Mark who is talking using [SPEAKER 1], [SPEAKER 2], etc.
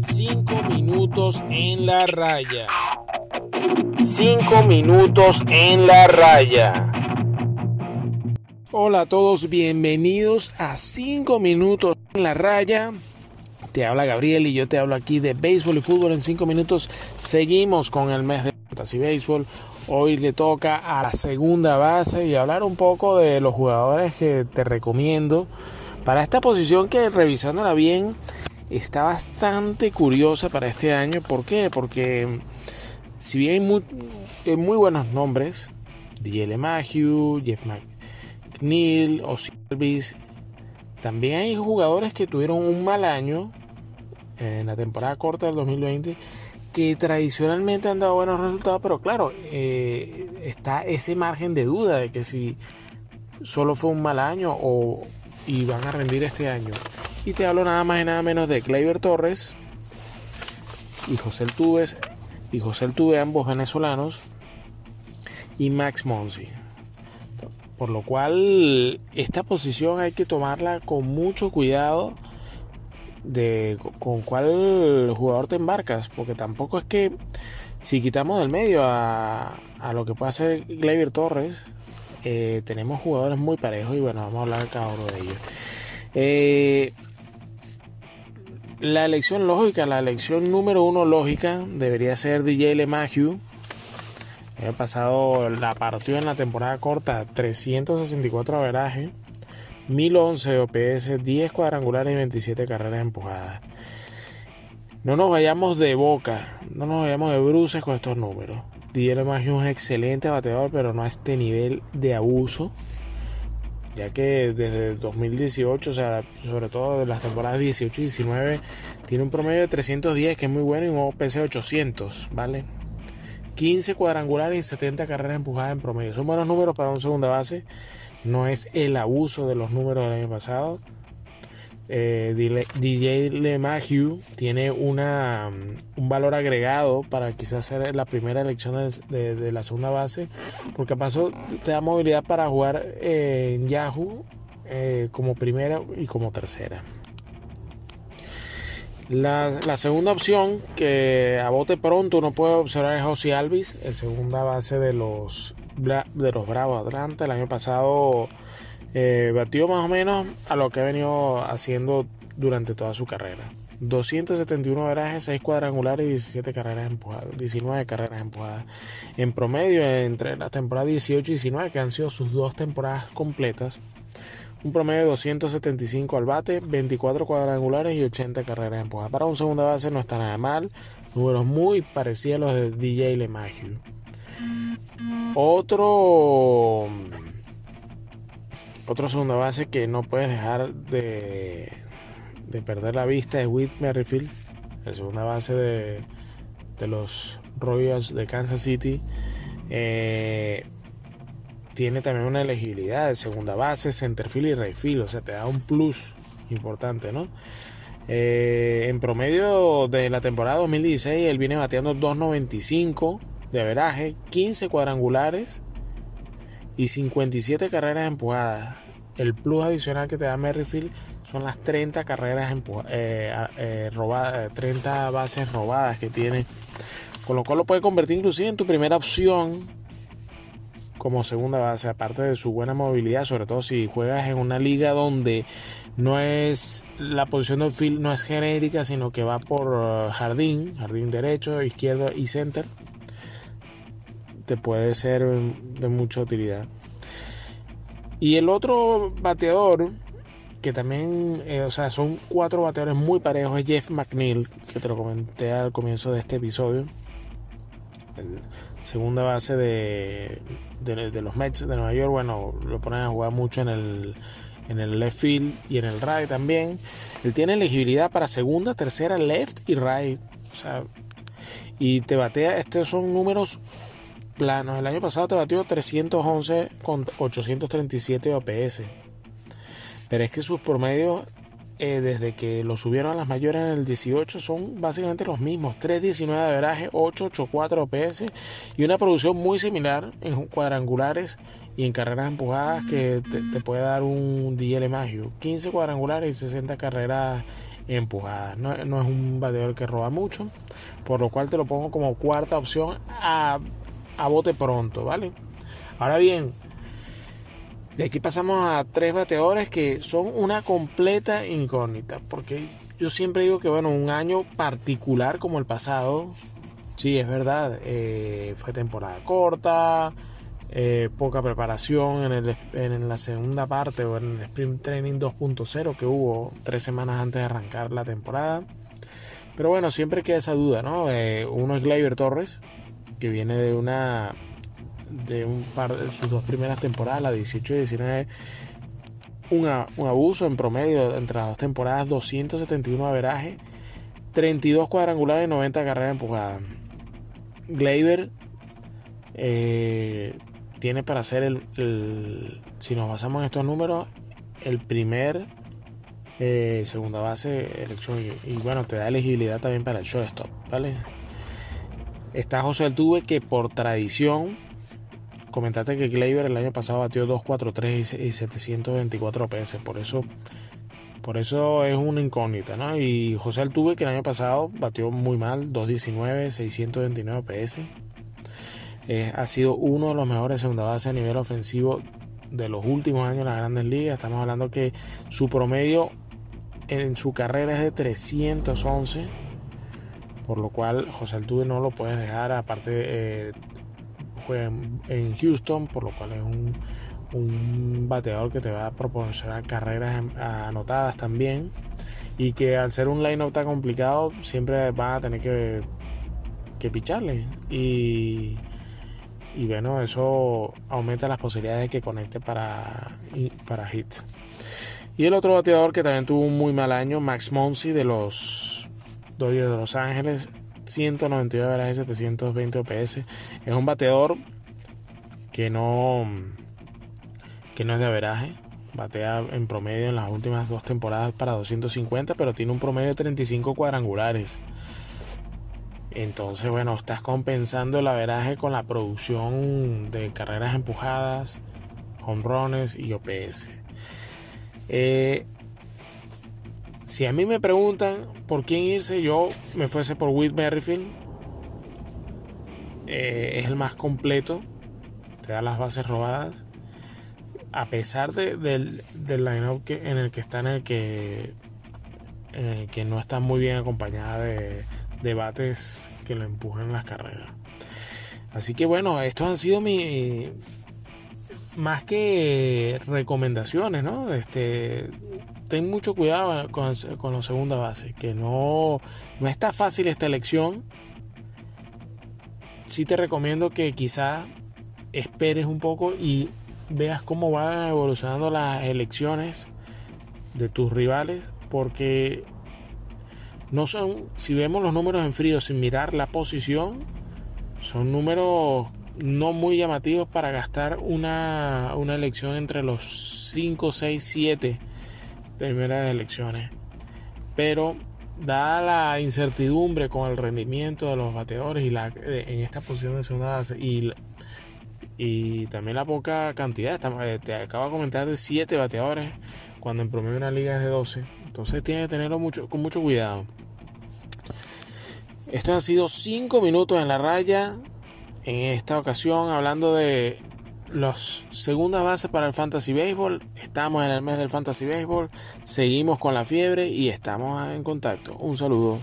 [SPEAKER 1] Cinco minutos en la raya. Cinco minutos en la raya. Hola a todos, bienvenidos a 5 minutos en la raya. Te habla Gabriel y yo te hablo aquí de béisbol y fútbol en 5 minutos. Seguimos con el mes de Fantasy Béisbol. Hoy le toca a la segunda base y hablar un poco de los jugadores que te recomiendo para esta posición que revisándola bien está bastante curiosa para este año. ¿Por qué? Porque si bien hay muy, hay muy buenos nombres, DJ LeMahieu, Jeff McNeil, Neil o Silvis. También hay jugadores que tuvieron un mal año en la temporada corta del 2020 que tradicionalmente han dado buenos resultados, pero claro, eh, está ese margen de duda de que si solo fue un mal año o y van a rendir este año. Y te hablo nada más y nada menos de Kleiber Torres y José Tuves y José Tuve, ambos venezolanos, y Max Monsi. Por lo cual, esta posición hay que tomarla con mucho cuidado de con cuál jugador te embarcas, porque tampoco es que si quitamos del medio a, a lo que puede hacer Gleyber Torres, eh, tenemos jugadores muy parejos y bueno, vamos a hablar cada uno de ellos. Eh, la elección lógica, la elección número uno lógica debería ser DJ LeMahieu el pasado la partió en la temporada corta 364 averaje, 1011 OPS, 10 cuadrangulares y 27 carreras empujadas. No nos vayamos de boca, no nos vayamos de bruces con estos números. Didier es un excelente bateador, pero no a este nivel de abuso. Ya que desde 2018, o sea, sobre todo de las temporadas 18 y 19, tiene un promedio de 310 que es muy bueno y un de 800, ¿vale? 15 cuadrangulares y 70 carreras empujadas en promedio. Son buenos números para un segunda base. No es el abuso de los números del año pasado. Eh, DJ LeMahieu tiene una, un valor agregado para quizás ser la primera elección de, la segunda base, porque pasó te da movilidad para jugar en Yahoo eh, como primera y como tercera. La, segunda opción que a bote pronto uno puede observar es José Alvis, el segunda base de los, de los Bravos Atlanta. El año pasado eh, batió más o menos a lo que ha venido haciendo durante toda su carrera. 271 verajes, 6 cuadrangulares y 17 carreras empujadas, 19 carreras empujadas. En promedio, entre las temporadas 18 y 19, que han sido sus dos temporadas completas, un promedio de 275 al bate, 24 cuadrangulares y 80 carreras empujadas. Para un segunda base no está nada mal. Números muy parecidos a los de DJ LeMahieu. Otro otro segunda base que no puedes dejar de, de perder la vista es Whit Merrifield, el segunda base de, de los Royals de Kansas City. Eh, tiene también una elegibilidad de segunda base, centerfield y rayfield, o sea, te da un plus importante, ¿no? Eh, en promedio, desde la temporada 2016, él viene bateando 2.95 de averaje, 15 cuadrangulares y 57 carreras empujadas. El plus adicional que te da Merrifield son las 30 carreras eh, eh, robadas, 30 bases robadas que tiene, con lo cual lo puede convertir inclusive en tu primera opción como segunda base, aparte de su buena movilidad, sobre todo si juegas en una liga donde no es la posición de field no es genérica, sino que va por uh, jardín, jardín derecho, izquierdo y center, te puede ser de mucha utilidad. Y el otro bateador, que también, eh, o sea, son cuatro bateadores muy parejos, es Jeff McNeil, que te lo comenté al comienzo de este episodio segunda base de, de, los Mets de Nueva York, bueno, lo ponen a jugar mucho en el, en el left field y en el right también. Él tiene elegibilidad para segunda, tercera, left y right. O sea, y te batea, estos son números planos. El año pasado te batió 311 con 837 OPS. Pero es que sus promedios eh, desde que lo subieron a las mayores en el 18 son básicamente los mismos. 3.19 de averaje, 8.84 OPS y una producción muy similar en cuadrangulares y en carreras empujadas que te, puede dar un DL Magio. 15 cuadrangulares y 60 carreras empujadas. No, no, es un bateador que roba mucho, por lo cual te lo pongo como cuarta opción a, a bote pronto, ¿vale? Ahora bien, de aquí pasamos a tres bateadores que son una completa incógnita, porque yo siempre digo que, bueno, un año particular como el pasado, sí, es verdad, eh, fue temporada corta, eh, poca preparación en, el, en, la segunda parte o en el Sprint Training 2.0 que hubo tres semanas antes de arrancar la temporada. Pero bueno, siempre queda esa duda, ¿no? Eh, uno es Gleyber Torres, que viene de una de un par de sus dos primeras temporadas, la 18 y 19, un, abuso en promedio entre las dos temporadas, 271 averaje, 32 cuadrangulares y 90 carreras empujadas. Gleyber eh, tiene para ser el, si nos basamos en estos números, el primer eh, segunda base elección y, bueno, te da elegibilidad también para el shortstop, ¿vale? Está José Altuve que por tradición comentaste que Gleyber el año pasado batió 243 y 724 PS, por eso por eso es una incógnita, ¿no? Y José Altuve que el año pasado batió muy mal, 219, 629 PS. ha sido uno de los mejores segunda base a nivel ofensivo de los últimos años en las grandes ligas. Estamos hablando que su promedio en su carrera es de 311, por lo cual José Altuve no lo puedes dejar, aparte eh, juega en Houston, por lo cual es un, un bateador que te va a proporcionar carreras anotadas también. Y que al ser un line-up tan complicado siempre van a tener que, que picharle. Y, y bueno eso aumenta las posibilidades de que conecte para, para hit y el otro bateador que también tuvo un muy mal año Max Monsi de los Dodgers de Los Ángeles 192 veraje 720 OPS. Es un bateador que no que no es de averaje. Batea en promedio en las últimas dos temporadas para 250, pero tiene un promedio de 35 cuadrangulares. Entonces, bueno, estás compensando el averaje con la producción de carreras empujadas, home runs y OPS. Eh, si a mí me preguntan por quién irse, yo me fuese por Will Merrifield. Eh, es el más completo. Te da las bases robadas. A pesar de, del, del line-up en el que está, en el que, que no está muy bien acompañada de debates que lo empujan las carreras. Así que bueno, estos han sido mi más que recomendaciones, ¿no? Este ten mucho cuidado con, con la segunda base, que no, no está fácil esta elección. Sí te recomiendo que quizás esperes un poco y veas cómo van evolucionando las elecciones de tus rivales, porque no son, si vemos los números en frío sin mirar la posición, son números no muy llamativos para gastar una, una elección entre los 5, 6, 7 primeras elecciones. Pero dada la incertidumbre con el rendimiento de los bateadores y la, eh, en esta posición de segunda base y, y también la poca cantidad, eh, te acabo de comentar de 7 bateadores cuando en promedio una liga es de 12. Entonces tiene que tenerlo mucho, con mucho cuidado. Estos han sido 5 minutos en la raya. En esta ocasión hablando de los segundas bases para el Fantasy Baseball. Estamos en el mes del Fantasy Baseball. Seguimos con la fiebre y estamos en contacto. Un saludo.